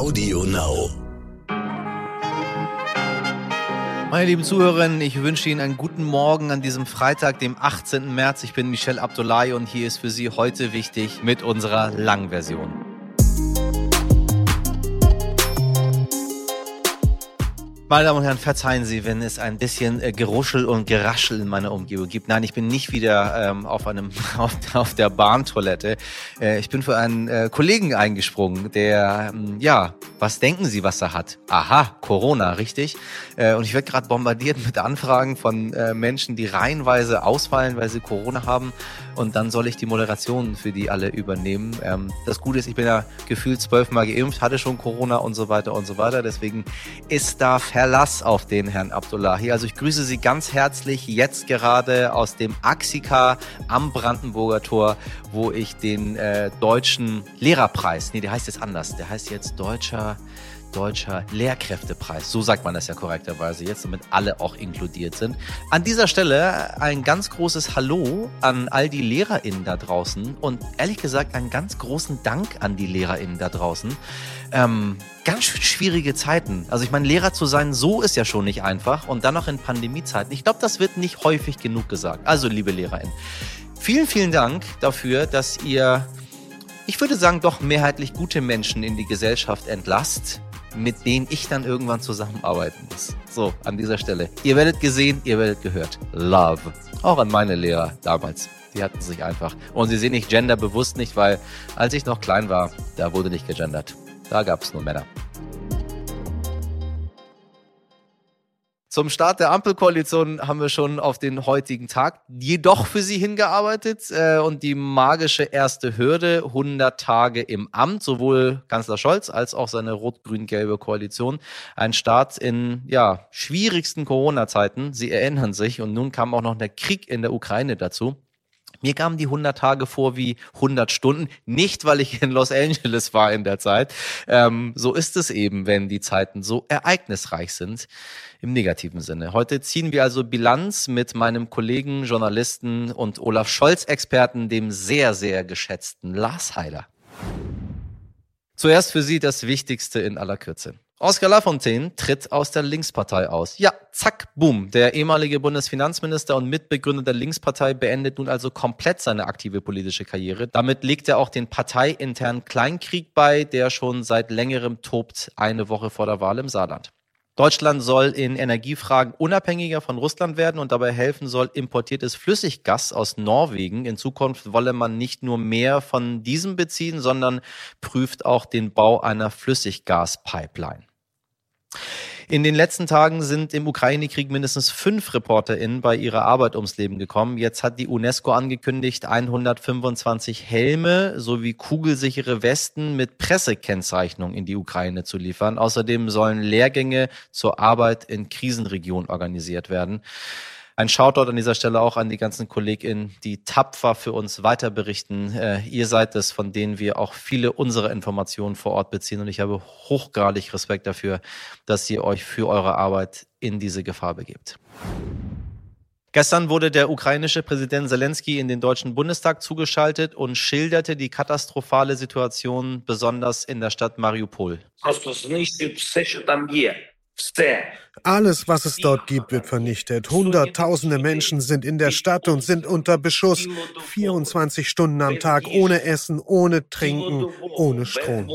Audio Now. Meine lieben Zuhörerinnen, ich wünsche Ihnen einen guten Morgen an diesem Freitag, dem 18. März. Ich bin Michel Abdullahi und hier ist für Sie heute wichtig mit unserer Langversion. Meine Damen und Herren, verzeihen Sie, wenn es ein bisschen äh, Geruschel und Geraschel in meiner Umgebung gibt. Nein, ich bin nicht wieder ähm, auf einem auf, auf der Bahntoilette. Äh, ich bin für einen äh, Kollegen eingesprungen, der ähm, ja, was denken Sie, was er hat? Aha, Corona, richtig? Äh, und ich werde gerade bombardiert mit Anfragen von äh, Menschen, die reihenweise ausfallen, weil sie Corona haben. Und dann soll ich die Moderation für die alle übernehmen. Ähm, das Gute ist, ich bin ja gefühlt zwölfmal geimpft, hatte schon Corona und so weiter und so weiter. Deswegen ist da Verlass auf den Herrn Abdullahi. Also ich grüße Sie ganz herzlich jetzt gerade aus dem Axika am Brandenburger Tor, wo ich den äh, deutschen Lehrerpreis, nee, der heißt jetzt anders, der heißt jetzt Deutscher Deutscher Lehrkräftepreis. So sagt man das ja korrekterweise jetzt, damit alle auch inkludiert sind. An dieser Stelle ein ganz großes Hallo an all die LehrerInnen da draußen und ehrlich gesagt einen ganz großen Dank an die LehrerInnen da draußen. Ähm, ganz schwierige Zeiten. Also ich meine, Lehrer zu sein, so ist ja schon nicht einfach und dann noch in Pandemiezeiten. Ich glaube, das wird nicht häufig genug gesagt. Also, liebe LehrerInnen, vielen, vielen Dank dafür, dass ihr ich würde sagen, doch mehrheitlich gute Menschen in die Gesellschaft entlasst mit denen ich dann irgendwann zusammenarbeiten muss. So, an dieser Stelle. Ihr werdet gesehen, ihr werdet gehört. Love. Auch an meine Lehrer damals. Die hatten sich einfach. Und sie sehen nicht genderbewusst nicht, weil als ich noch klein war, da wurde nicht gegendert. Da gab es nur Männer. Zum Start der Ampelkoalition haben wir schon auf den heutigen Tag jedoch für sie hingearbeitet äh, und die magische erste Hürde 100 Tage im Amt, sowohl Kanzler Scholz als auch seine rot-grün-gelbe Koalition. Ein Start in ja schwierigsten Corona-Zeiten. Sie erinnern sich und nun kam auch noch der Krieg in der Ukraine dazu. Mir kamen die 100 Tage vor wie 100 Stunden, nicht weil ich in Los Angeles war in der Zeit. Ähm, so ist es eben, wenn die Zeiten so ereignisreich sind, im negativen Sinne. Heute ziehen wir also Bilanz mit meinem Kollegen, Journalisten und Olaf Scholz-Experten, dem sehr, sehr geschätzten Lars Heiler. Zuerst für Sie das Wichtigste in aller Kürze. Oskar Lafontaine tritt aus der Linkspartei aus. Ja, zack, boom. Der ehemalige Bundesfinanzminister und Mitbegründer der Linkspartei beendet nun also komplett seine aktive politische Karriere. Damit legt er auch den parteiinternen Kleinkrieg bei, der schon seit längerem tobt, eine Woche vor der Wahl im Saarland. Deutschland soll in Energiefragen unabhängiger von Russland werden und dabei helfen soll importiertes Flüssiggas aus Norwegen. In Zukunft wolle man nicht nur mehr von diesem beziehen, sondern prüft auch den Bau einer Flüssiggaspipeline. In den letzten Tagen sind im Ukraine-Krieg mindestens fünf ReporterInnen bei ihrer Arbeit ums Leben gekommen. Jetzt hat die UNESCO angekündigt, 125 Helme sowie kugelsichere Westen mit Pressekennzeichnung in die Ukraine zu liefern. Außerdem sollen Lehrgänge zur Arbeit in Krisenregionen organisiert werden. Ein Shoutout an dieser Stelle auch an die ganzen KollegInnen, die tapfer für uns weiter berichten. Äh, ihr seid es, von denen wir auch viele unserer Informationen vor Ort beziehen. Und ich habe hochgradig Respekt dafür, dass ihr euch für eure Arbeit in diese Gefahr begebt. Gestern wurde der ukrainische Präsident Zelensky in den Deutschen Bundestag zugeschaltet und schilderte die katastrophale Situation besonders in der Stadt Mariupol. Alles, was es dort gibt, wird vernichtet. Hunderttausende Menschen sind in der Stadt und sind unter Beschuss. 24 Stunden am Tag ohne Essen, ohne Trinken, ohne Strom.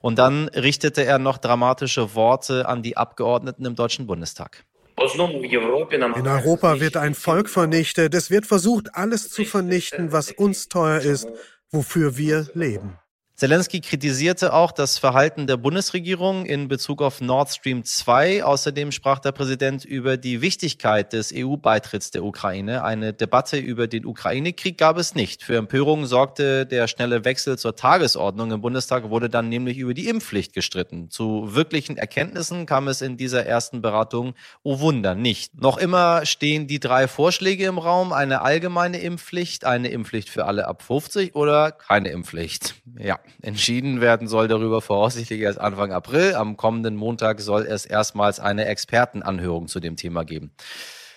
Und dann richtete er noch dramatische Worte an die Abgeordneten im Deutschen Bundestag. In Europa wird ein Volk vernichtet. Es wird versucht, alles zu vernichten, was uns teuer ist, wofür wir leben. Zelensky kritisierte auch das Verhalten der Bundesregierung in Bezug auf Nord Stream 2. Außerdem sprach der Präsident über die Wichtigkeit des EU-Beitritts der Ukraine. Eine Debatte über den Ukraine-Krieg gab es nicht. Für Empörung sorgte der schnelle Wechsel zur Tagesordnung. Im Bundestag wurde dann nämlich über die Impfpflicht gestritten. Zu wirklichen Erkenntnissen kam es in dieser ersten Beratung, oh Wunder, nicht. Noch immer stehen die drei Vorschläge im Raum. Eine allgemeine Impfpflicht, eine Impfpflicht für alle ab 50 oder keine Impfpflicht. Ja. Entschieden werden soll darüber voraussichtlich erst Anfang April. Am kommenden Montag soll es erstmals eine Expertenanhörung zu dem Thema geben.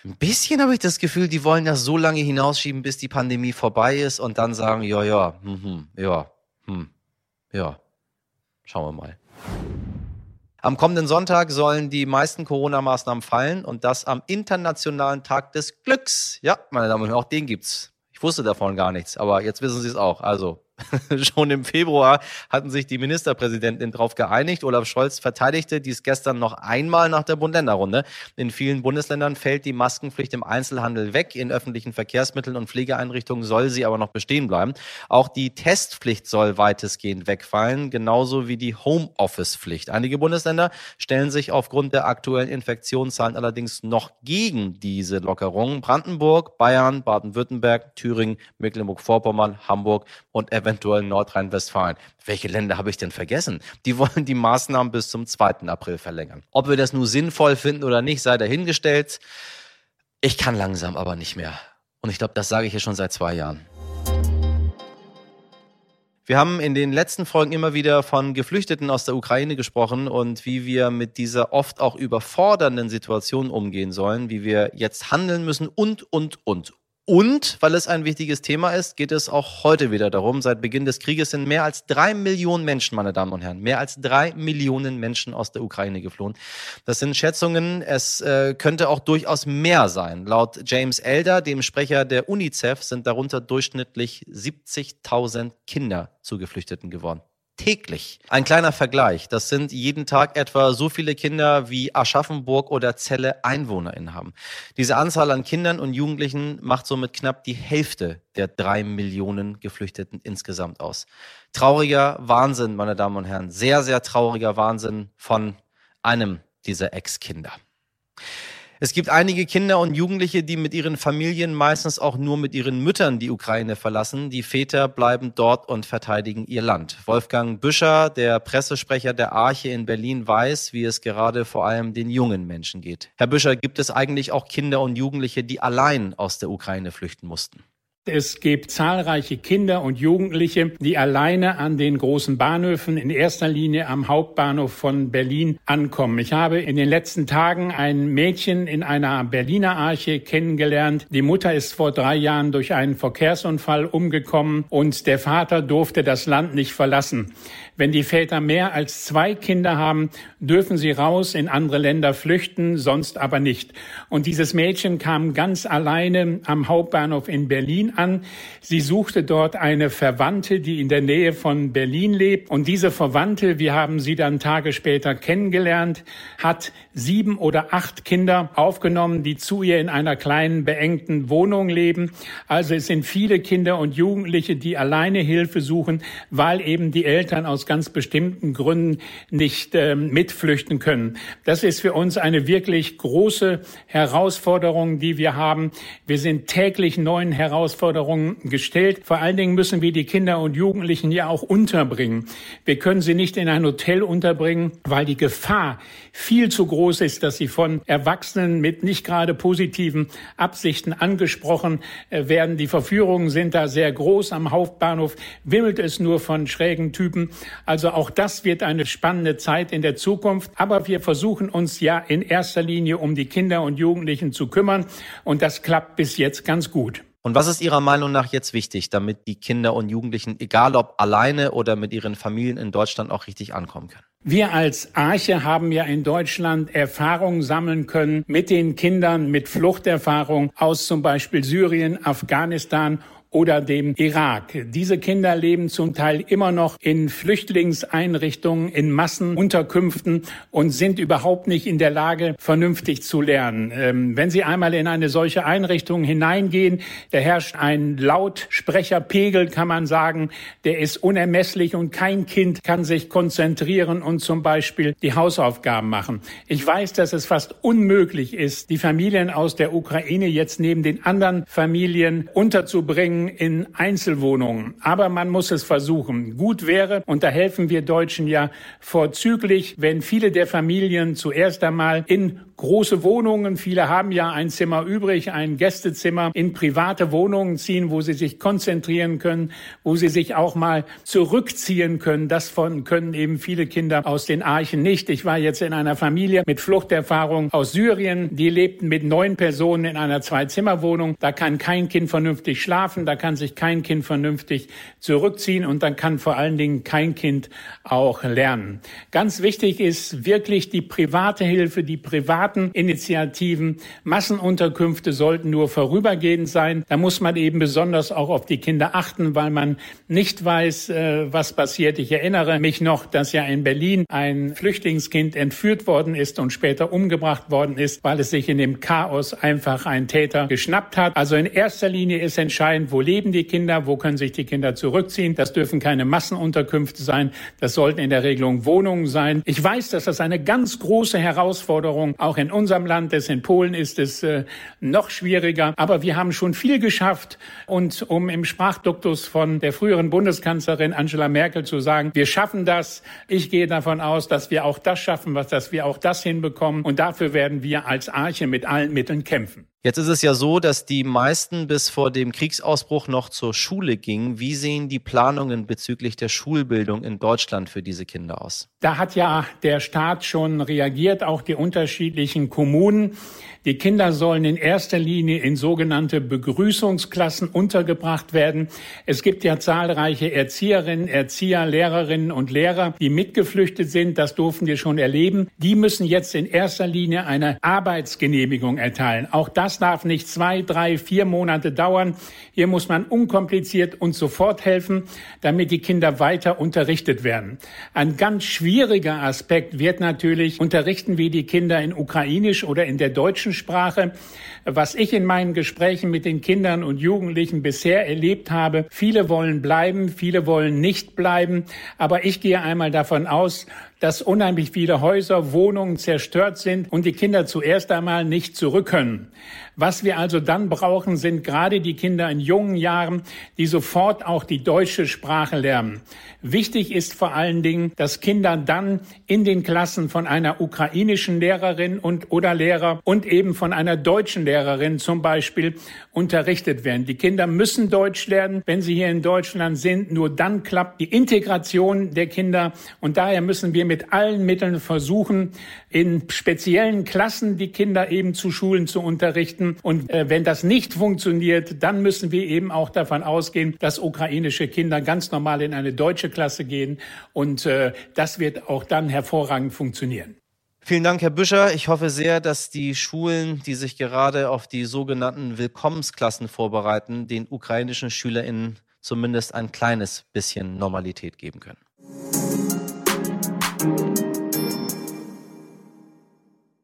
Ein bisschen habe ich das Gefühl, die wollen das so lange hinausschieben, bis die Pandemie vorbei ist und dann sagen, ja, ja, hm, hm, ja, hm, ja, Schauen wir mal. Am kommenden Sonntag sollen die meisten Corona-Maßnahmen fallen und das am Internationalen Tag des Glücks. Ja, meine Damen und Herren, auch den gibt's. Ich wusste davon gar nichts, aber jetzt wissen Sie es auch. Also Schon im Februar hatten sich die Ministerpräsidenten darauf geeinigt. Olaf Scholz verteidigte dies gestern noch einmal nach der Bund-Länder-Runde. In vielen Bundesländern fällt die Maskenpflicht im Einzelhandel weg. In öffentlichen Verkehrsmitteln und Pflegeeinrichtungen soll sie aber noch bestehen bleiben. Auch die Testpflicht soll weitestgehend wegfallen, genauso wie die Homeoffice-Pflicht. Einige Bundesländer stellen sich aufgrund der aktuellen Infektionszahlen allerdings noch gegen diese Lockerung. Brandenburg, Bayern, Baden-Württemberg, Thüringen, Mecklenburg-Vorpommern, Hamburg und eventuell eventuell Nordrhein-Westfalen. Welche Länder habe ich denn vergessen? Die wollen die Maßnahmen bis zum 2. April verlängern. Ob wir das nur sinnvoll finden oder nicht, sei dahingestellt. Ich kann langsam aber nicht mehr. Und ich glaube, das sage ich hier schon seit zwei Jahren. Wir haben in den letzten Folgen immer wieder von Geflüchteten aus der Ukraine gesprochen und wie wir mit dieser oft auch überfordernden Situation umgehen sollen, wie wir jetzt handeln müssen und, und, und. Und weil es ein wichtiges Thema ist, geht es auch heute wieder darum. Seit Beginn des Krieges sind mehr als drei Millionen Menschen, meine Damen und Herren, mehr als drei Millionen Menschen aus der Ukraine geflohen. Das sind Schätzungen. Es äh, könnte auch durchaus mehr sein. Laut James Elder, dem Sprecher der UNICEF, sind darunter durchschnittlich 70.000 Kinder zu Geflüchteten geworden täglich. Ein kleiner Vergleich. Das sind jeden Tag etwa so viele Kinder, wie Aschaffenburg oder Celle EinwohnerInnen haben. Diese Anzahl an Kindern und Jugendlichen macht somit knapp die Hälfte der drei Millionen Geflüchteten insgesamt aus. Trauriger Wahnsinn, meine Damen und Herren. Sehr, sehr trauriger Wahnsinn von einem dieser Ex-Kinder. Es gibt einige Kinder und Jugendliche, die mit ihren Familien meistens auch nur mit ihren Müttern die Ukraine verlassen. Die Väter bleiben dort und verteidigen ihr Land. Wolfgang Büscher, der Pressesprecher der Arche in Berlin, weiß, wie es gerade vor allem den jungen Menschen geht. Herr Büscher, gibt es eigentlich auch Kinder und Jugendliche, die allein aus der Ukraine flüchten mussten? Es gibt zahlreiche Kinder und Jugendliche, die alleine an den großen Bahnhöfen, in erster Linie am Hauptbahnhof von Berlin, ankommen. Ich habe in den letzten Tagen ein Mädchen in einer Berliner Arche kennengelernt. Die Mutter ist vor drei Jahren durch einen Verkehrsunfall umgekommen und der Vater durfte das Land nicht verlassen. Wenn die Väter mehr als zwei Kinder haben, dürfen sie raus in andere Länder flüchten, sonst aber nicht. Und dieses Mädchen kam ganz alleine am Hauptbahnhof in Berlin an. Sie suchte dort eine Verwandte, die in der Nähe von Berlin lebt. Und diese Verwandte, wir haben sie dann Tage später kennengelernt, hat sieben oder acht Kinder aufgenommen, die zu ihr in einer kleinen, beengten Wohnung leben. Also es sind viele Kinder und Jugendliche, die alleine Hilfe suchen, weil eben die Eltern aus ganz bestimmten Gründen nicht äh, mitflüchten können. Das ist für uns eine wirklich große Herausforderung, die wir haben. Wir sind täglich neuen Herausforderungen gestellt. Vor allen Dingen müssen wir die Kinder und Jugendlichen ja auch unterbringen. Wir können sie nicht in ein Hotel unterbringen, weil die Gefahr viel zu groß ist, dass sie von Erwachsenen mit nicht gerade positiven Absichten angesprochen äh, werden. Die Verführungen sind da sehr groß. Am Hauptbahnhof wimmelt es nur von schrägen Typen. Also auch das wird eine spannende Zeit in der Zukunft. Aber wir versuchen uns ja in erster Linie um die Kinder und Jugendlichen zu kümmern. Und das klappt bis jetzt ganz gut. Und was ist Ihrer Meinung nach jetzt wichtig, damit die Kinder und Jugendlichen, egal ob alleine oder mit ihren Familien in Deutschland, auch richtig ankommen können? Wir als Arche haben ja in Deutschland Erfahrungen sammeln können mit den Kindern, mit Fluchterfahrung aus zum Beispiel Syrien, Afghanistan oder dem Irak. Diese Kinder leben zum Teil immer noch in Flüchtlingseinrichtungen, in Massenunterkünften und sind überhaupt nicht in der Lage, vernünftig zu lernen. Ähm, wenn sie einmal in eine solche Einrichtung hineingehen, da herrscht ein Lautsprecherpegel, kann man sagen, der ist unermesslich und kein Kind kann sich konzentrieren und zum Beispiel die Hausaufgaben machen. Ich weiß, dass es fast unmöglich ist, die Familien aus der Ukraine jetzt neben den anderen Familien unterzubringen in Einzelwohnungen. Aber man muss es versuchen. Gut wäre, und da helfen wir Deutschen ja vorzüglich, wenn viele der Familien zuerst einmal in große Wohnungen. Viele haben ja ein Zimmer übrig, ein Gästezimmer in private Wohnungen ziehen, wo sie sich konzentrieren können, wo sie sich auch mal zurückziehen können. Das von können eben viele Kinder aus den Archen nicht. Ich war jetzt in einer Familie mit Fluchterfahrung aus Syrien. Die lebten mit neun Personen in einer Zwei-Zimmer-Wohnung. Da kann kein Kind vernünftig schlafen, da kann sich kein Kind vernünftig zurückziehen und dann kann vor allen Dingen kein Kind auch lernen. Ganz wichtig ist wirklich die private Hilfe, die privaten Initiativen. Massenunterkünfte sollten nur vorübergehend sein. Da muss man eben besonders auch auf die Kinder achten, weil man nicht weiß, äh, was passiert. Ich erinnere mich noch, dass ja in Berlin ein Flüchtlingskind entführt worden ist und später umgebracht worden ist, weil es sich in dem Chaos einfach ein Täter geschnappt hat. Also in erster Linie ist entscheidend, wo leben die Kinder, wo können sich die Kinder zurückziehen. Das dürfen keine Massenunterkünfte sein. Das sollten in der Regelung Wohnungen sein. Ich weiß, dass das eine ganz große Herausforderung auch in unserem Land ist. In Polen ist es äh, noch schwieriger. Aber wir haben schon viel geschafft. Und um im Sprachduktus von der früheren Bundeskanzlerin Angela Merkel zu sagen, wir schaffen das. Ich gehe davon aus, dass wir auch das schaffen, was, dass wir auch das hinbekommen. Und dafür werden wir als Arche mit allen Mitteln kämpfen. Jetzt ist es ja so, dass die meisten bis vor dem Kriegsausbruch noch zur Schule gingen. Wie sehen die Planungen bezüglich der Schulbildung in Deutschland für diese Kinder aus? Da hat ja der Staat schon reagiert, auch die unterschiedlichen Kommunen. Die Kinder sollen in erster Linie in sogenannte Begrüßungsklassen untergebracht werden. Es gibt ja zahlreiche Erzieherinnen, Erzieher, Lehrerinnen und Lehrer, die mitgeflüchtet sind. Das durften wir schon erleben. Die müssen jetzt in erster Linie eine Arbeitsgenehmigung erteilen. Auch das darf nicht zwei, drei, vier Monate dauern. Hier muss man unkompliziert und sofort helfen, damit die Kinder weiter unterrichtet werden. Ein ganz schwieriger Aspekt wird natürlich, unterrichten wir die Kinder in Ukrainisch oder in der deutschen Sprache. Was ich in meinen Gesprächen mit den Kindern und Jugendlichen bisher erlebt habe, viele wollen bleiben, viele wollen nicht bleiben. Aber ich gehe einmal davon aus, dass unheimlich viele Häuser, Wohnungen zerstört sind und die Kinder zuerst einmal nicht zurück können. Was wir also dann brauchen, sind gerade die Kinder in jungen Jahren, die sofort auch die deutsche Sprache lernen. Wichtig ist vor allen Dingen, dass Kinder dann in den Klassen von einer ukrainischen Lehrerin und oder Lehrer und eben von einer deutschen Lehrerin zum Beispiel unterrichtet werden. Die Kinder müssen Deutsch lernen, wenn sie hier in Deutschland sind. Nur dann klappt die Integration der Kinder. Und daher müssen wir mit allen Mitteln versuchen, in speziellen Klassen die Kinder eben zu Schulen zu unterrichten. Und äh, wenn das nicht funktioniert, dann müssen wir eben auch davon ausgehen, dass ukrainische Kinder ganz normal in eine deutsche Klasse gehen. Und äh, das wird auch dann hervorragend funktionieren. Vielen Dank, Herr Büscher. Ich hoffe sehr, dass die Schulen, die sich gerade auf die sogenannten Willkommensklassen vorbereiten, den ukrainischen SchülerInnen zumindest ein kleines bisschen Normalität geben können.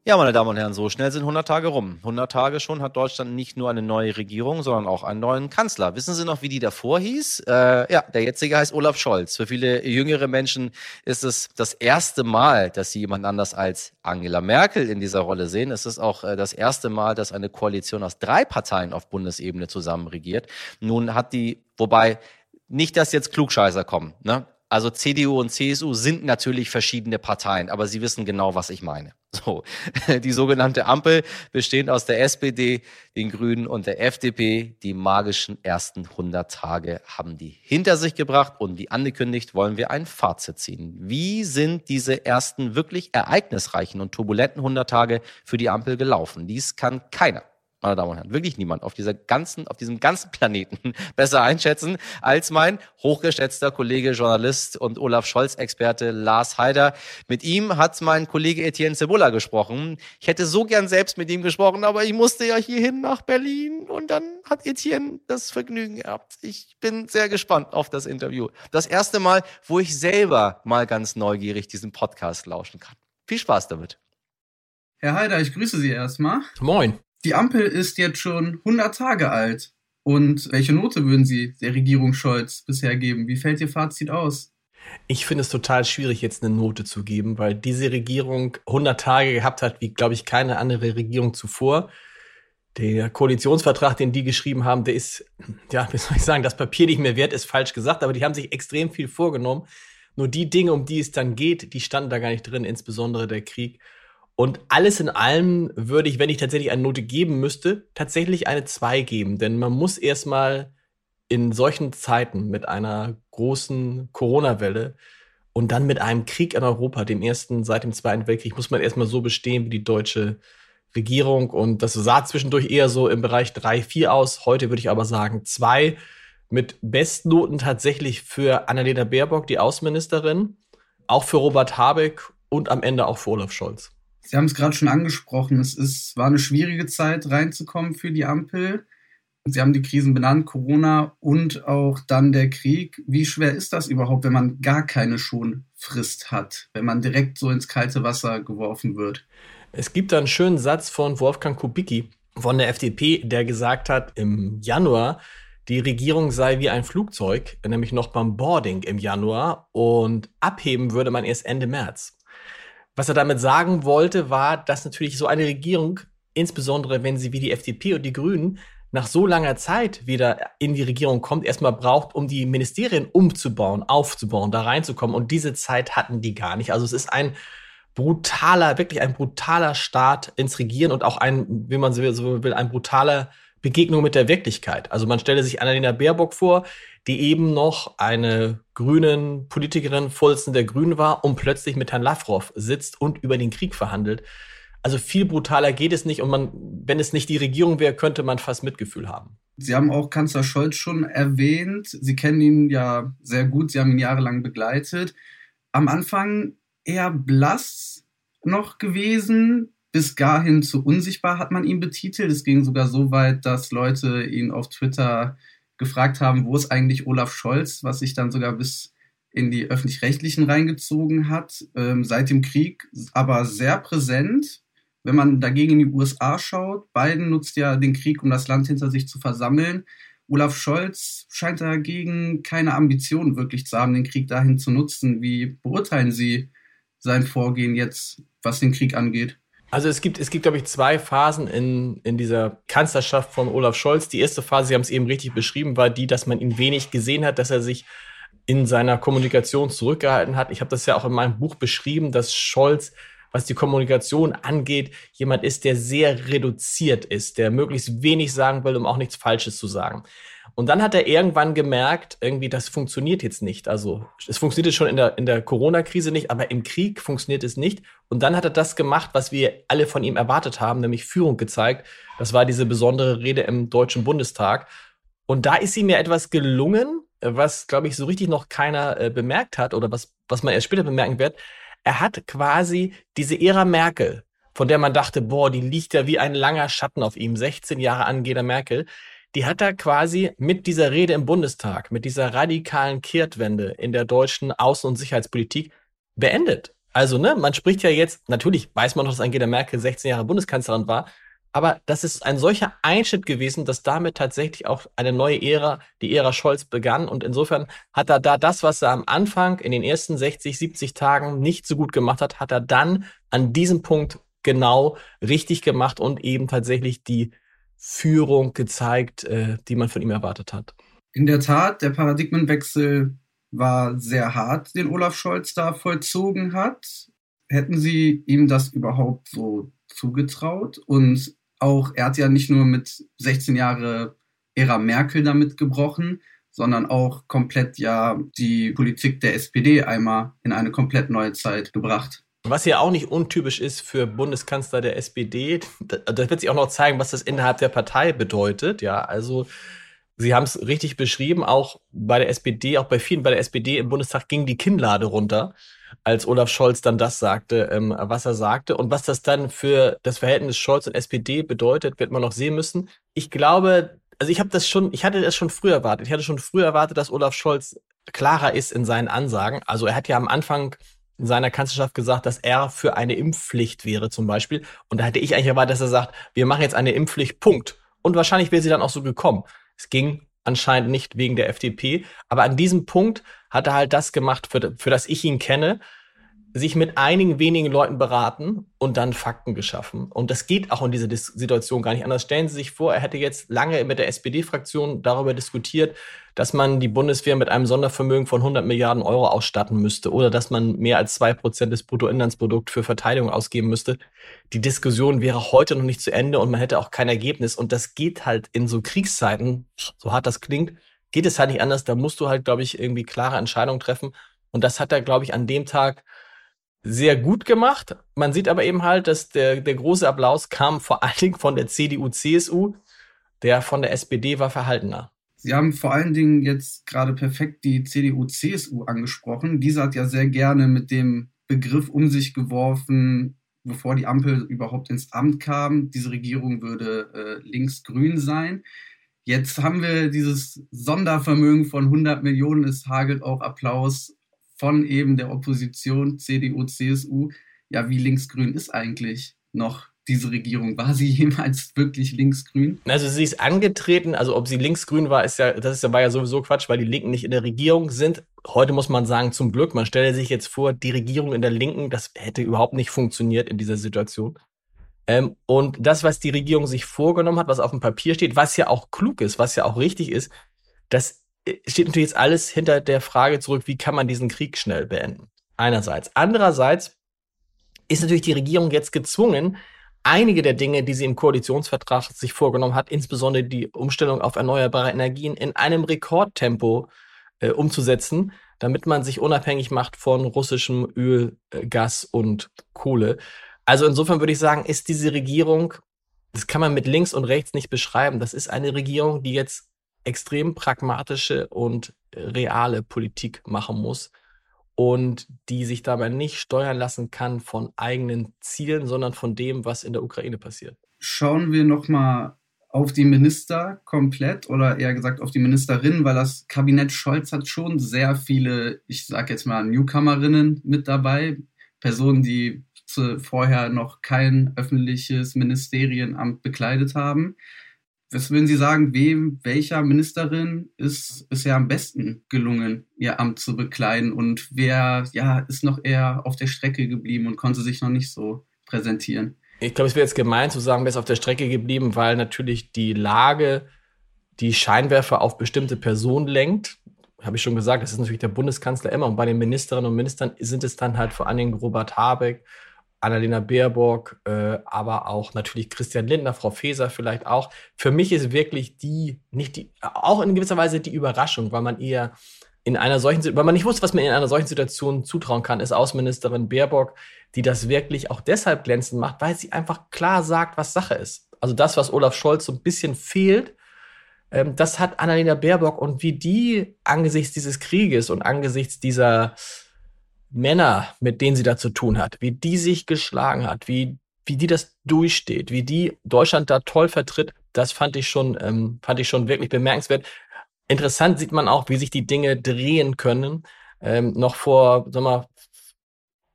Ja, meine Damen und Herren, so schnell sind 100 Tage rum. 100 Tage schon hat Deutschland nicht nur eine neue Regierung, sondern auch einen neuen Kanzler. Wissen Sie noch, wie die davor hieß? Äh, ja, der jetzige heißt Olaf Scholz. Für viele jüngere Menschen ist es das erste Mal, dass sie jemand anders als Angela Merkel in dieser Rolle sehen. Es ist auch äh, das erste Mal, dass eine Koalition aus drei Parteien auf Bundesebene zusammen regiert. Nun hat die, wobei nicht, dass jetzt Klugscheißer kommen. Ne? Also CDU und CSU sind natürlich verschiedene Parteien, aber Sie wissen genau, was ich meine. So, die sogenannte Ampel bestehend aus der SPD, den Grünen und der FDP. Die magischen ersten 100 Tage haben die hinter sich gebracht und wie angekündigt wollen wir ein Fazit ziehen. Wie sind diese ersten wirklich ereignisreichen und turbulenten 100 Tage für die Ampel gelaufen? Dies kann keiner meine Damen und Herren, wirklich niemand auf dieser ganzen, auf diesem ganzen Planeten besser einschätzen als mein hochgeschätzter Kollege, Journalist und Olaf Scholz-Experte Lars Heider. Mit ihm hat mein Kollege Etienne Cebola gesprochen. Ich hätte so gern selbst mit ihm gesprochen, aber ich musste ja hierhin nach Berlin und dann hat Etienne das Vergnügen gehabt. Ich bin sehr gespannt auf das Interview. Das erste Mal, wo ich selber mal ganz neugierig diesen Podcast lauschen kann. Viel Spaß damit. Herr Heider, ich grüße Sie erstmal. Moin. Die Ampel ist jetzt schon 100 Tage alt. Und welche Note würden Sie der Regierung Scholz bisher geben? Wie fällt Ihr Fazit aus? Ich finde es total schwierig, jetzt eine Note zu geben, weil diese Regierung 100 Tage gehabt hat, wie, glaube ich, keine andere Regierung zuvor. Der Koalitionsvertrag, den die geschrieben haben, der ist, ja, wie soll ich sagen, das Papier nicht mehr wert, ist falsch gesagt, aber die haben sich extrem viel vorgenommen. Nur die Dinge, um die es dann geht, die standen da gar nicht drin, insbesondere der Krieg. Und alles in allem würde ich, wenn ich tatsächlich eine Note geben müsste, tatsächlich eine 2 geben. Denn man muss erstmal in solchen Zeiten mit einer großen Corona-Welle und dann mit einem Krieg in Europa, dem ersten seit dem Zweiten Weltkrieg, muss man erstmal so bestehen wie die deutsche Regierung. Und das sah zwischendurch eher so im Bereich 3, 4 aus. Heute würde ich aber sagen 2 mit Bestnoten tatsächlich für Annalena Baerbock, die Außenministerin, auch für Robert Habeck und am Ende auch für Olaf Scholz. Sie haben es gerade schon angesprochen. Es ist, war eine schwierige Zeit reinzukommen für die Ampel. Sie haben die Krisen benannt, Corona und auch dann der Krieg. Wie schwer ist das überhaupt, wenn man gar keine Schonfrist hat, wenn man direkt so ins kalte Wasser geworfen wird? Es gibt da einen schönen Satz von Wolfgang Kubicki von der FDP, der gesagt hat, im Januar, die Regierung sei wie ein Flugzeug, nämlich noch beim Boarding im Januar und abheben würde man erst Ende März. Was er damit sagen wollte, war, dass natürlich so eine Regierung, insbesondere wenn sie wie die FDP und die Grünen nach so langer Zeit wieder in die Regierung kommt, erstmal braucht, um die Ministerien umzubauen, aufzubauen, da reinzukommen. Und diese Zeit hatten die gar nicht. Also es ist ein brutaler, wirklich ein brutaler Start ins Regieren und auch ein, wie man so will, ein brutaler Begegnung mit der Wirklichkeit. Also man stelle sich Annalena Baerbock vor, die eben noch eine grünen Politikerin, Vorsitzende der Grünen war und plötzlich mit Herrn Lavrov sitzt und über den Krieg verhandelt. Also viel brutaler geht es nicht und man, wenn es nicht die Regierung wäre, könnte man fast Mitgefühl haben. Sie haben auch Kanzler Scholz schon erwähnt. Sie kennen ihn ja sehr gut. Sie haben ihn jahrelang begleitet. Am Anfang eher blass noch gewesen. Bis dahin zu unsichtbar hat man ihn betitelt. Es ging sogar so weit, dass Leute ihn auf Twitter gefragt haben, wo ist eigentlich Olaf Scholz, was sich dann sogar bis in die öffentlich-rechtlichen reingezogen hat, ähm, seit dem Krieg, aber sehr präsent. Wenn man dagegen in die USA schaut, Biden nutzt ja den Krieg, um das Land hinter sich zu versammeln. Olaf Scholz scheint dagegen keine Ambitionen wirklich zu haben, den Krieg dahin zu nutzen. Wie beurteilen Sie sein Vorgehen jetzt, was den Krieg angeht? Also es gibt, es gibt, glaube ich, zwei Phasen in, in dieser Kanzlerschaft von Olaf Scholz. Die erste Phase, Sie haben es eben richtig beschrieben, war die, dass man ihn wenig gesehen hat, dass er sich in seiner Kommunikation zurückgehalten hat. Ich habe das ja auch in meinem Buch beschrieben, dass Scholz, was die Kommunikation angeht, jemand ist, der sehr reduziert ist, der möglichst wenig sagen will, um auch nichts Falsches zu sagen. Und dann hat er irgendwann gemerkt, irgendwie, das funktioniert jetzt nicht. Also es funktioniert schon in der, in der Corona-Krise nicht, aber im Krieg funktioniert es nicht. Und dann hat er das gemacht, was wir alle von ihm erwartet haben, nämlich Führung gezeigt. Das war diese besondere Rede im Deutschen Bundestag. Und da ist ihm ja etwas gelungen, was, glaube ich, so richtig noch keiner äh, bemerkt hat oder was, was man erst später bemerken wird. Er hat quasi diese Ära Merkel, von der man dachte, boah, die liegt ja wie ein langer Schatten auf ihm, 16 Jahre Angela Merkel die hat er quasi mit dieser Rede im Bundestag, mit dieser radikalen Kehrtwende in der deutschen Außen- und Sicherheitspolitik beendet. Also, ne, man spricht ja jetzt, natürlich weiß man noch, dass Angela Merkel 16 Jahre Bundeskanzlerin war, aber das ist ein solcher Einschnitt gewesen, dass damit tatsächlich auch eine neue Ära, die Ära Scholz begann. Und insofern hat er da das, was er am Anfang in den ersten 60, 70 Tagen nicht so gut gemacht hat, hat er dann an diesem Punkt genau richtig gemacht und eben tatsächlich die Führung gezeigt, äh, die man von ihm erwartet hat. In der Tat, der Paradigmenwechsel war sehr hart, den Olaf Scholz da vollzogen hat. Hätten Sie ihm das überhaupt so zugetraut? Und auch, er hat ja nicht nur mit 16 Jahre Ära Merkel damit gebrochen, sondern auch komplett ja die Politik der SPD einmal in eine komplett neue Zeit gebracht. Was ja auch nicht untypisch ist für Bundeskanzler der SPD, da wird sich auch noch zeigen, was das innerhalb der Partei bedeutet. Ja, also Sie haben es richtig beschrieben, auch bei der SPD, auch bei vielen bei der SPD im Bundestag ging die Kinnlade runter, als Olaf Scholz dann das sagte, ähm, was er sagte. Und was das dann für das Verhältnis Scholz und SPD bedeutet, wird man noch sehen müssen. Ich glaube, also ich habe das schon, ich hatte das schon früher erwartet. Ich hatte schon früher erwartet, dass Olaf Scholz klarer ist in seinen Ansagen. Also er hat ja am Anfang in seiner Kanzlerschaft gesagt, dass er für eine Impfpflicht wäre zum Beispiel. Und da hätte ich eigentlich erwartet, dass er sagt, wir machen jetzt eine Impfpflicht, Punkt. Und wahrscheinlich wäre sie dann auch so gekommen. Es ging anscheinend nicht wegen der FDP. Aber an diesem Punkt hat er halt das gemacht, für, für das ich ihn kenne. Sich mit einigen wenigen Leuten beraten und dann Fakten geschaffen. Und das geht auch in dieser Dis Situation gar nicht anders. Stellen Sie sich vor, er hätte jetzt lange mit der SPD-Fraktion darüber diskutiert, dass man die Bundeswehr mit einem Sondervermögen von 100 Milliarden Euro ausstatten müsste oder dass man mehr als zwei Prozent des Bruttoinlandsprodukts für Verteidigung ausgeben müsste. Die Diskussion wäre heute noch nicht zu Ende und man hätte auch kein Ergebnis. Und das geht halt in so Kriegszeiten, so hart das klingt, geht es halt nicht anders. Da musst du halt, glaube ich, irgendwie klare Entscheidungen treffen. Und das hat er, glaube ich, an dem Tag sehr gut gemacht. Man sieht aber eben halt, dass der, der große Applaus kam vor allen Dingen von der CDU, CSU. Der von der SPD war verhaltener. Sie haben vor allen Dingen jetzt gerade perfekt die CDU, CSU angesprochen. Diese hat ja sehr gerne mit dem Begriff um sich geworfen, bevor die Ampel überhaupt ins Amt kam. Diese Regierung würde äh, links-grün sein. Jetzt haben wir dieses Sondervermögen von 100 Millionen. Es hagelt auch Applaus von eben der Opposition, CDU, CSU, ja, wie linksgrün ist eigentlich noch diese Regierung? War sie jemals wirklich linksgrün? Also sie ist angetreten, also ob sie linksgrün war, ist ja, das ist, war ja sowieso Quatsch, weil die Linken nicht in der Regierung sind. Heute muss man sagen, zum Glück, man stelle sich jetzt vor, die Regierung in der Linken, das hätte überhaupt nicht funktioniert in dieser Situation. Ähm, und das, was die Regierung sich vorgenommen hat, was auf dem Papier steht, was ja auch klug ist, was ja auch richtig ist, das steht natürlich jetzt alles hinter der Frage zurück, wie kann man diesen Krieg schnell beenden? Einerseits. Andererseits ist natürlich die Regierung jetzt gezwungen, einige der Dinge, die sie im Koalitionsvertrag sich vorgenommen hat, insbesondere die Umstellung auf erneuerbare Energien, in einem Rekordtempo äh, umzusetzen, damit man sich unabhängig macht von russischem Öl, äh, Gas und Kohle. Also insofern würde ich sagen, ist diese Regierung, das kann man mit links und rechts nicht beschreiben, das ist eine Regierung, die jetzt extrem pragmatische und reale Politik machen muss und die sich dabei nicht steuern lassen kann von eigenen Zielen, sondern von dem, was in der Ukraine passiert. Schauen wir noch mal auf die Minister komplett oder eher gesagt auf die Ministerin, weil das Kabinett Scholz hat schon sehr viele, ich sage jetzt mal Newcomerinnen mit dabei, Personen, die vorher noch kein öffentliches Ministerienamt bekleidet haben. Was würden Sie sagen, wem, welcher Ministerin ist bisher am besten gelungen, ihr Amt zu bekleiden und wer ja, ist noch eher auf der Strecke geblieben und konnte sich noch nicht so präsentieren? Ich glaube, es wäre jetzt gemein zu sagen, wer ist auf der Strecke geblieben, weil natürlich die Lage die Scheinwerfer auf bestimmte Personen lenkt. Habe ich schon gesagt, das ist natürlich der Bundeskanzler immer. Und bei den Ministerinnen und Ministern sind es dann halt vor allen Dingen Robert Habeck, Annalena Baerbock, äh, aber auch natürlich Christian Lindner, Frau Faeser vielleicht auch. Für mich ist wirklich die, nicht die, auch in gewisser Weise die Überraschung, weil man eher in einer solchen, weil man nicht wusste, was man in einer solchen Situation zutrauen kann, ist Außenministerin Baerbock, die das wirklich auch deshalb glänzend macht, weil sie einfach klar sagt, was Sache ist. Also das, was Olaf Scholz so ein bisschen fehlt, ähm, das hat Annalena Baerbock und wie die angesichts dieses Krieges und angesichts dieser Männer, mit denen sie da zu tun hat, wie die sich geschlagen hat, wie, wie die das durchsteht, wie die Deutschland da toll vertritt, das fand ich schon, ähm, fand ich schon wirklich bemerkenswert. Interessant sieht man auch, wie sich die Dinge drehen können. Ähm, noch vor, sag mal,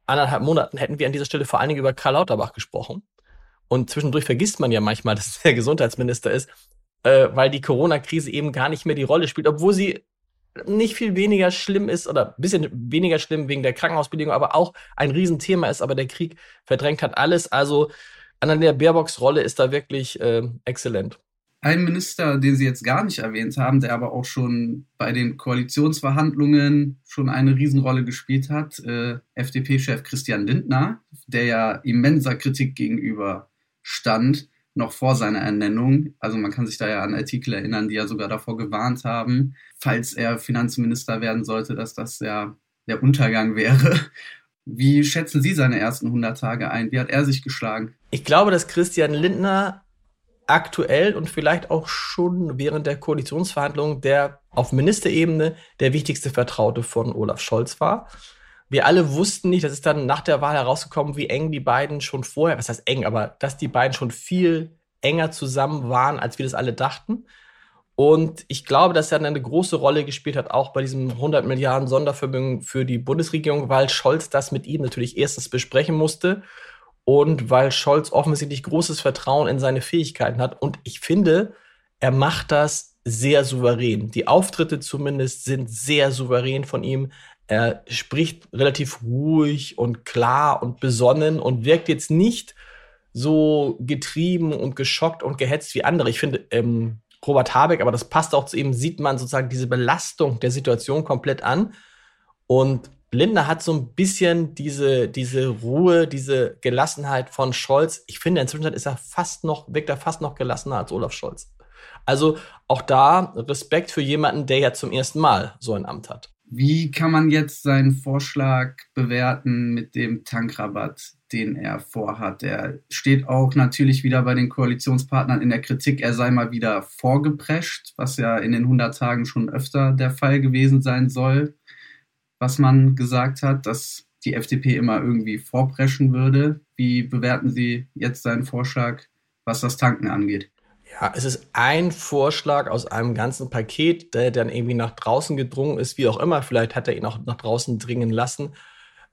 anderthalb Monaten hätten wir an dieser Stelle vor allen Dingen über Karl Lauterbach gesprochen. Und zwischendurch vergisst man ja manchmal, dass er Gesundheitsminister ist, äh, weil die Corona-Krise eben gar nicht mehr die Rolle spielt, obwohl sie nicht viel weniger schlimm ist oder ein bisschen weniger schlimm wegen der Krankenhausbedingungen, aber auch ein Riesenthema ist, aber der Krieg verdrängt hat alles. Also Annalena Baerbocks Rolle ist da wirklich äh, exzellent. Ein Minister, den Sie jetzt gar nicht erwähnt haben, der aber auch schon bei den Koalitionsverhandlungen schon eine Riesenrolle gespielt hat, äh, FDP-Chef Christian Lindner, der ja immenser Kritik gegenüber stand, noch vor seiner Ernennung. Also man kann sich da ja an Artikel erinnern, die ja sogar davor gewarnt haben, falls er Finanzminister werden sollte, dass das ja der Untergang wäre. Wie schätzen Sie seine ersten 100 Tage ein? Wie hat er sich geschlagen? Ich glaube, dass Christian Lindner aktuell und vielleicht auch schon während der Koalitionsverhandlungen der auf Ministerebene der wichtigste Vertraute von Olaf Scholz war. Wir alle wussten nicht, das ist dann nach der Wahl herausgekommen, wie eng die beiden schon vorher, was heißt eng, aber dass die beiden schon viel enger zusammen waren, als wir das alle dachten. Und ich glaube, dass er dann eine große Rolle gespielt hat, auch bei diesem 100 Milliarden Sondervermögen für die Bundesregierung, weil Scholz das mit ihm natürlich erstens besprechen musste und weil Scholz offensichtlich großes Vertrauen in seine Fähigkeiten hat. Und ich finde, er macht das sehr souverän. Die Auftritte zumindest sind sehr souverän von ihm. Er spricht relativ ruhig und klar und besonnen und wirkt jetzt nicht so getrieben und geschockt und gehetzt wie andere. Ich finde, ähm, Robert Habeck, aber das passt auch zu ihm, sieht man sozusagen diese Belastung der Situation komplett an. Und Lindner hat so ein bisschen diese, diese Ruhe, diese Gelassenheit von Scholz. Ich finde, inzwischen ist er fast noch, wirkt er fast noch gelassener als Olaf Scholz. Also auch da Respekt für jemanden, der ja zum ersten Mal so ein Amt hat. Wie kann man jetzt seinen Vorschlag bewerten mit dem Tankrabatt, den er vorhat? Er steht auch natürlich wieder bei den Koalitionspartnern in der Kritik, er sei mal wieder vorgeprescht, was ja in den 100 Tagen schon öfter der Fall gewesen sein soll, was man gesagt hat, dass die FDP immer irgendwie vorpreschen würde. Wie bewerten Sie jetzt seinen Vorschlag, was das Tanken angeht? Ja, es ist ein Vorschlag aus einem ganzen Paket, der dann irgendwie nach draußen gedrungen ist, wie auch immer. Vielleicht hat er ihn auch nach draußen dringen lassen.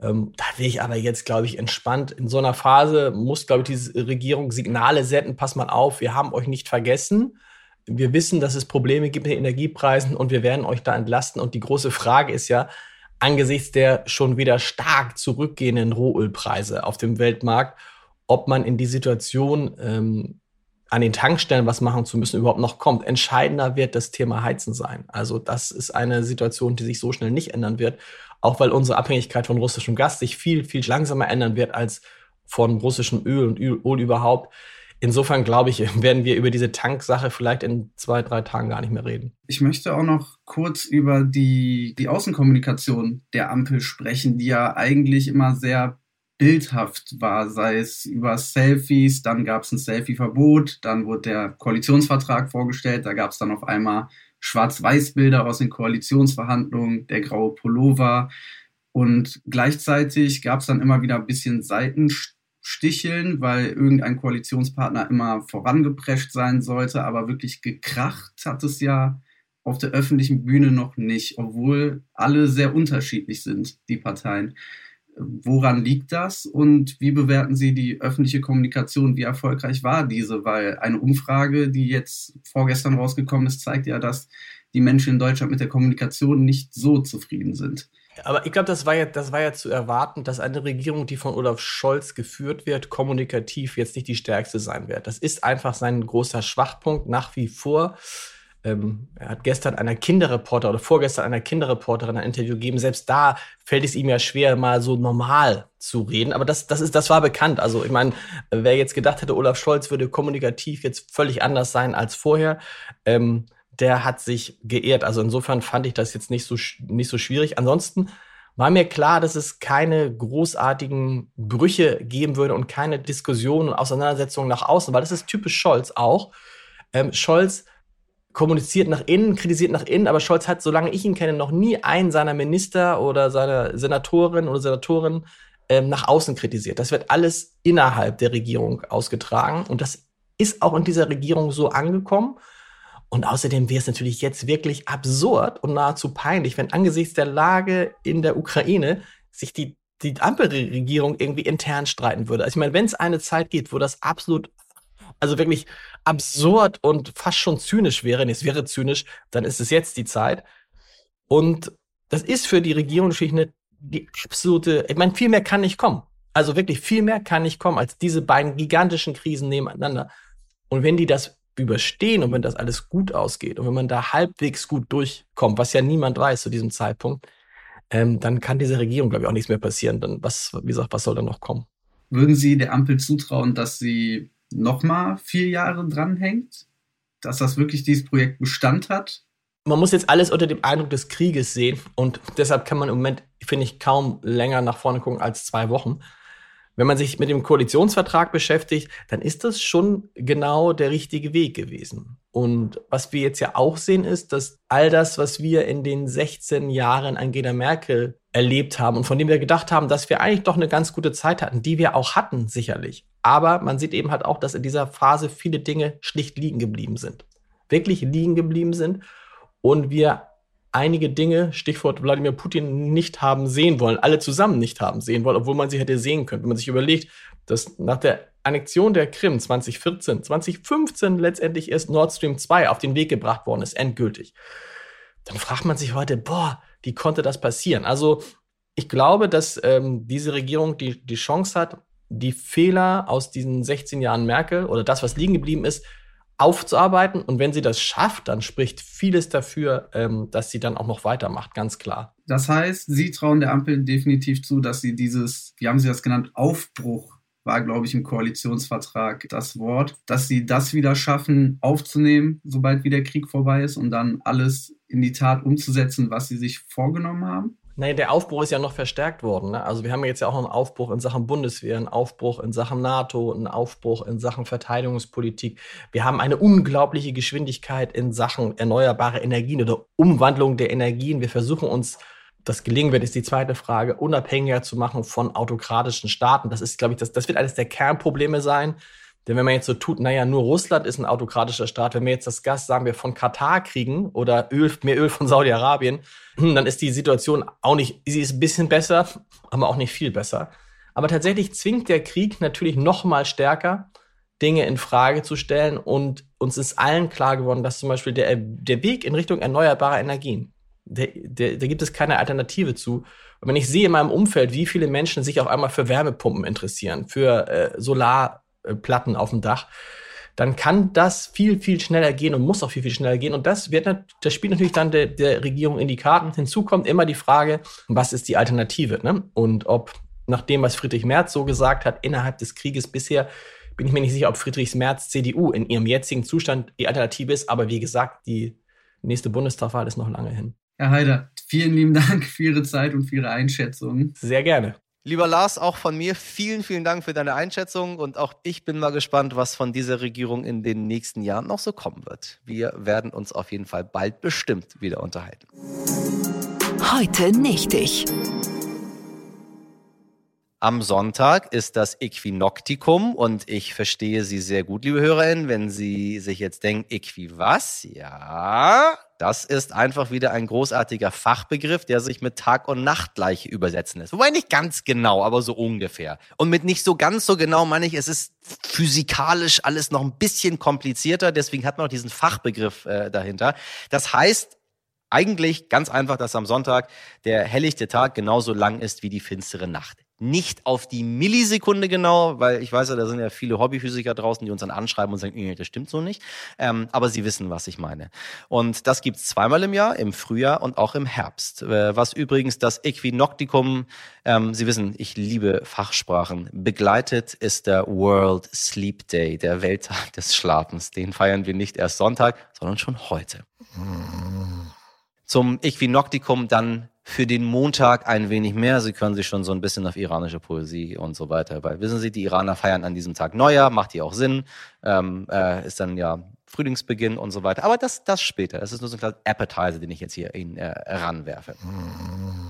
Ähm, da will ich aber jetzt, glaube ich, entspannt. In so einer Phase muss, glaube ich, diese Regierung Signale senden. Pass mal auf, wir haben euch nicht vergessen. Wir wissen, dass es Probleme gibt mit den Energiepreisen und wir werden euch da entlasten. Und die große Frage ist ja, angesichts der schon wieder stark zurückgehenden Rohölpreise auf dem Weltmarkt, ob man in die Situation ähm, an den Tankstellen was machen zu müssen, überhaupt noch kommt. Entscheidender wird das Thema Heizen sein. Also das ist eine Situation, die sich so schnell nicht ändern wird, auch weil unsere Abhängigkeit von russischem Gas sich viel, viel langsamer ändern wird als von russischem Öl und Öl überhaupt. Insofern glaube ich, werden wir über diese Tanksache vielleicht in zwei, drei Tagen gar nicht mehr reden. Ich möchte auch noch kurz über die, die Außenkommunikation der Ampel sprechen, die ja eigentlich immer sehr bildhaft war, sei es über Selfies, dann gab es ein Selfie-Verbot, dann wurde der Koalitionsvertrag vorgestellt, da gab es dann auf einmal Schwarz-Weiß-Bilder aus den Koalitionsverhandlungen, der graue Pullover und gleichzeitig gab es dann immer wieder ein bisschen Seitensticheln, weil irgendein Koalitionspartner immer vorangeprescht sein sollte, aber wirklich gekracht hat es ja auf der öffentlichen Bühne noch nicht, obwohl alle sehr unterschiedlich sind, die Parteien. Woran liegt das und wie bewerten Sie die öffentliche Kommunikation? Wie erfolgreich war diese? Weil eine Umfrage, die jetzt vorgestern rausgekommen ist, zeigt ja, dass die Menschen in Deutschland mit der Kommunikation nicht so zufrieden sind. Aber ich glaube, das war ja, das war ja zu erwarten, dass eine Regierung, die von Olaf Scholz geführt wird, kommunikativ jetzt nicht die stärkste sein wird. Das ist einfach sein großer Schwachpunkt nach wie vor. Ähm, er hat gestern einer Kinderreporter oder vorgestern einer Kinderreporterin ein Interview gegeben. Selbst da fällt es ihm ja schwer, mal so normal zu reden. Aber das, das, ist, das war bekannt. Also ich meine, wer jetzt gedacht hätte, Olaf Scholz würde kommunikativ jetzt völlig anders sein als vorher, ähm, der hat sich geehrt. Also insofern fand ich das jetzt nicht so, nicht so schwierig. Ansonsten war mir klar, dass es keine großartigen Brüche geben würde und keine Diskussionen und Auseinandersetzungen nach außen, weil das ist typisch Scholz auch. Ähm, Scholz kommuniziert nach innen, kritisiert nach innen, aber Scholz hat, solange ich ihn kenne, noch nie einen seiner Minister oder seiner Senatorin oder Senatorin ähm, nach außen kritisiert. Das wird alles innerhalb der Regierung ausgetragen und das ist auch in dieser Regierung so angekommen. Und außerdem wäre es natürlich jetzt wirklich absurd und nahezu peinlich, wenn angesichts der Lage in der Ukraine sich die, die Ampelregierung irgendwie intern streiten würde. Also ich meine, wenn es eine Zeit gibt, wo das absolut also wirklich absurd und fast schon zynisch wäre, nee, es wäre zynisch, dann ist es jetzt die Zeit. Und das ist für die Regierung natürlich eine, die absolute, ich meine, viel mehr kann nicht kommen. Also wirklich viel mehr kann nicht kommen als diese beiden gigantischen Krisen nebeneinander. Und wenn die das überstehen und wenn das alles gut ausgeht und wenn man da halbwegs gut durchkommt, was ja niemand weiß zu diesem Zeitpunkt, ähm, dann kann dieser Regierung, glaube ich, auch nichts mehr passieren. Dann was, wie gesagt, was soll da noch kommen? Würden Sie der Ampel zutrauen, dass sie nochmal vier Jahre dranhängt, dass das wirklich dieses Projekt Bestand hat. Man muss jetzt alles unter dem Eindruck des Krieges sehen und deshalb kann man im Moment, finde ich, kaum länger nach vorne gucken als zwei Wochen. Wenn man sich mit dem Koalitionsvertrag beschäftigt, dann ist das schon genau der richtige Weg gewesen. Und was wir jetzt ja auch sehen, ist, dass all das, was wir in den 16 Jahren Angela Merkel erlebt haben und von dem wir gedacht haben, dass wir eigentlich doch eine ganz gute Zeit hatten, die wir auch hatten, sicherlich. Aber man sieht eben halt auch, dass in dieser Phase viele Dinge schlicht liegen geblieben sind. Wirklich liegen geblieben sind und wir einige Dinge, Stichwort Wladimir Putin, nicht haben sehen wollen, alle zusammen nicht haben sehen wollen, obwohl man sie hätte sehen können. Wenn man sich überlegt, dass nach der Annexion der Krim 2014, 2015 letztendlich erst Nord Stream 2 auf den Weg gebracht worden ist, endgültig, dann fragt man sich heute, boah, wie konnte das passieren? Also ich glaube, dass ähm, diese Regierung die, die Chance hat, die Fehler aus diesen 16 Jahren Merkel oder das, was liegen geblieben ist, aufzuarbeiten. Und wenn sie das schafft, dann spricht vieles dafür, ähm, dass sie dann auch noch weitermacht, ganz klar. Das heißt, Sie trauen der Ampel definitiv zu, dass sie dieses, wie haben Sie das genannt, Aufbruch war, glaube ich, im Koalitionsvertrag das Wort, dass sie das wieder schaffen, aufzunehmen, sobald wieder Krieg vorbei ist und dann alles in die Tat umzusetzen, was sie sich vorgenommen haben? Naja, der Aufbruch ist ja noch verstärkt worden. Ne? Also wir haben jetzt ja auch einen Aufbruch in Sachen Bundeswehr, einen Aufbruch in Sachen NATO, einen Aufbruch in Sachen Verteidigungspolitik. Wir haben eine unglaubliche Geschwindigkeit in Sachen erneuerbare Energien oder Umwandlung der Energien. Wir versuchen uns, das gelingen wird, ist die zweite Frage, unabhängiger zu machen von autokratischen Staaten. Das ist, glaube ich, das, das wird eines der Kernprobleme sein. Denn wenn man jetzt so tut, naja, nur Russland ist ein autokratischer Staat, wenn wir jetzt das Gas, sagen wir, von Katar kriegen oder Öl, mehr Öl von Saudi-Arabien, hm, dann ist die Situation auch nicht, sie ist ein bisschen besser, aber auch nicht viel besser. Aber tatsächlich zwingt der Krieg natürlich noch mal stärker, Dinge in Frage zu stellen und uns ist allen klar geworden, dass zum Beispiel der, der Weg in Richtung erneuerbarer Energien, da gibt es keine Alternative zu. Und wenn ich sehe in meinem Umfeld, wie viele Menschen sich auf einmal für Wärmepumpen interessieren, für äh, Solar Platten auf dem Dach, dann kann das viel, viel schneller gehen und muss auch viel, viel schneller gehen. Und das wird, das spielt natürlich dann der, der Regierung in die Karten. Hinzu kommt immer die Frage, was ist die Alternative? Ne? Und ob nach dem, was Friedrich Merz so gesagt hat, innerhalb des Krieges bisher, bin ich mir nicht sicher, ob Friedrich Merz CDU in ihrem jetzigen Zustand die Alternative ist. Aber wie gesagt, die nächste Bundestagswahl ist noch lange hin. Herr Heider, vielen lieben Dank für Ihre Zeit und für Ihre Einschätzung. Sehr gerne. Lieber Lars, auch von mir vielen, vielen Dank für deine Einschätzung und auch ich bin mal gespannt, was von dieser Regierung in den nächsten Jahren noch so kommen wird. Wir werden uns auf jeden Fall bald bestimmt wieder unterhalten. Heute nicht ich. Am Sonntag ist das Äquinoktikum und ich verstehe Sie sehr gut, liebe HörerInnen, wenn Sie sich jetzt denken, Äqui was? Ja, das ist einfach wieder ein großartiger Fachbegriff, der sich mit Tag- und Nachtgleiche übersetzen lässt. Wobei nicht ganz genau, aber so ungefähr. Und mit nicht so ganz so genau meine ich, es ist physikalisch alles noch ein bisschen komplizierter, deswegen hat man auch diesen Fachbegriff äh, dahinter. Das heißt, eigentlich ganz einfach, dass am Sonntag der helllichte Tag genauso lang ist wie die finstere Nacht nicht auf die Millisekunde genau, weil ich weiß ja, da sind ja viele Hobbyphysiker draußen, die uns dann anschreiben und sagen, das stimmt so nicht. Ähm, aber sie wissen, was ich meine. Und das gibt's zweimal im Jahr, im Frühjahr und auch im Herbst. Äh, was übrigens das Äquinoktikum, ähm, Sie wissen, ich liebe Fachsprachen, begleitet ist der World Sleep Day, der Welttag des Schlafens. Den feiern wir nicht erst Sonntag, sondern schon heute. Zum Äquinoktikum dann für den Montag ein wenig mehr. Sie können sich schon so ein bisschen auf iranische Poesie und so weiter. Weil wissen Sie, die Iraner feiern an diesem Tag Neujahr, macht hier auch Sinn. Ähm, äh, ist dann ja Frühlingsbeginn und so weiter. Aber das, das später. Das ist nur so ein kleiner Appetizer, den ich jetzt hier Ihnen äh, ranwerfe.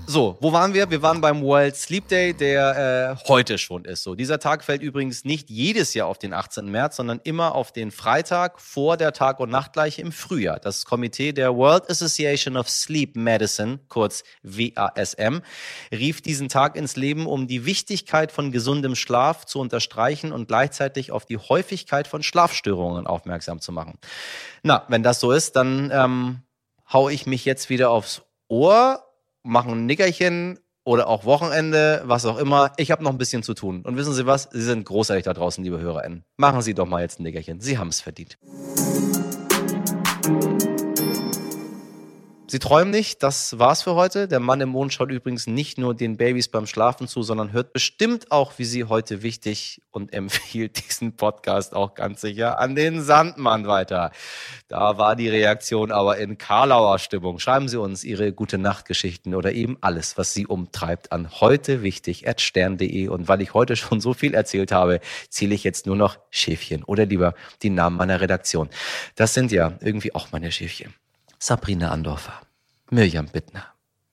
So, wo waren wir? Wir waren beim World Sleep Day, der äh, heute schon ist. So, dieser Tag fällt übrigens nicht jedes Jahr auf den 18. März, sondern immer auf den Freitag vor der Tag- und Nachtgleiche im Frühjahr. Das Komitee der World Association of Sleep Medicine, kurz WASM, rief diesen Tag ins Leben, um die Wichtigkeit von gesundem Schlaf zu unterstreichen und gleichzeitig auf die Häufigkeit von Schlafstörungen aufmerksam zu machen machen. Na, wenn das so ist, dann ähm, hau ich mich jetzt wieder aufs Ohr, mache ein Nickerchen oder auch Wochenende, was auch immer. Ich habe noch ein bisschen zu tun. Und wissen Sie was? Sie sind großartig da draußen, liebe HörerInnen. Machen Sie doch mal jetzt ein Nickerchen. Sie haben es verdient. Sie träumen nicht, das war's für heute. Der Mann im Mond schaut übrigens nicht nur den Babys beim Schlafen zu, sondern hört bestimmt auch, wie sie heute wichtig und empfiehlt diesen Podcast auch ganz sicher an den Sandmann weiter. Da war die Reaktion aber in Karlauer Stimmung. Schreiben Sie uns Ihre gute Nachtgeschichten oder eben alles, was Sie umtreibt, an heute wichtig at stern.de. Und weil ich heute schon so viel erzählt habe, zähle ich jetzt nur noch Schäfchen oder lieber die Namen meiner Redaktion. Das sind ja irgendwie auch meine Schäfchen. Sabrina Andorfer, Mirjam Bittner,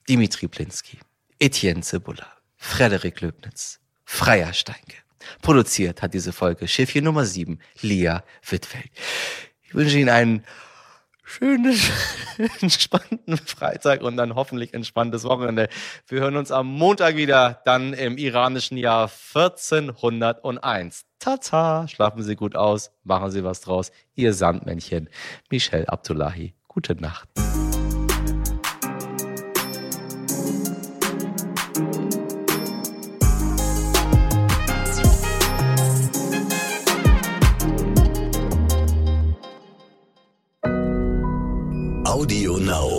Dimitri Plinski, Etienne Zibula, Frederik Löbnitz, Freier Steinke. Produziert hat diese Folge Schiffchen Nummer 7, Lia Wittfeld. Ich wünsche Ihnen einen schönen, entspannten Freitag und dann hoffentlich entspanntes Wochenende. Wir hören uns am Montag wieder, dann im iranischen Jahr 1401. Tata, schlafen Sie gut aus, machen Sie was draus. Ihr Sandmännchen, Michelle Abdullahi. Gute Nacht. Audio Now.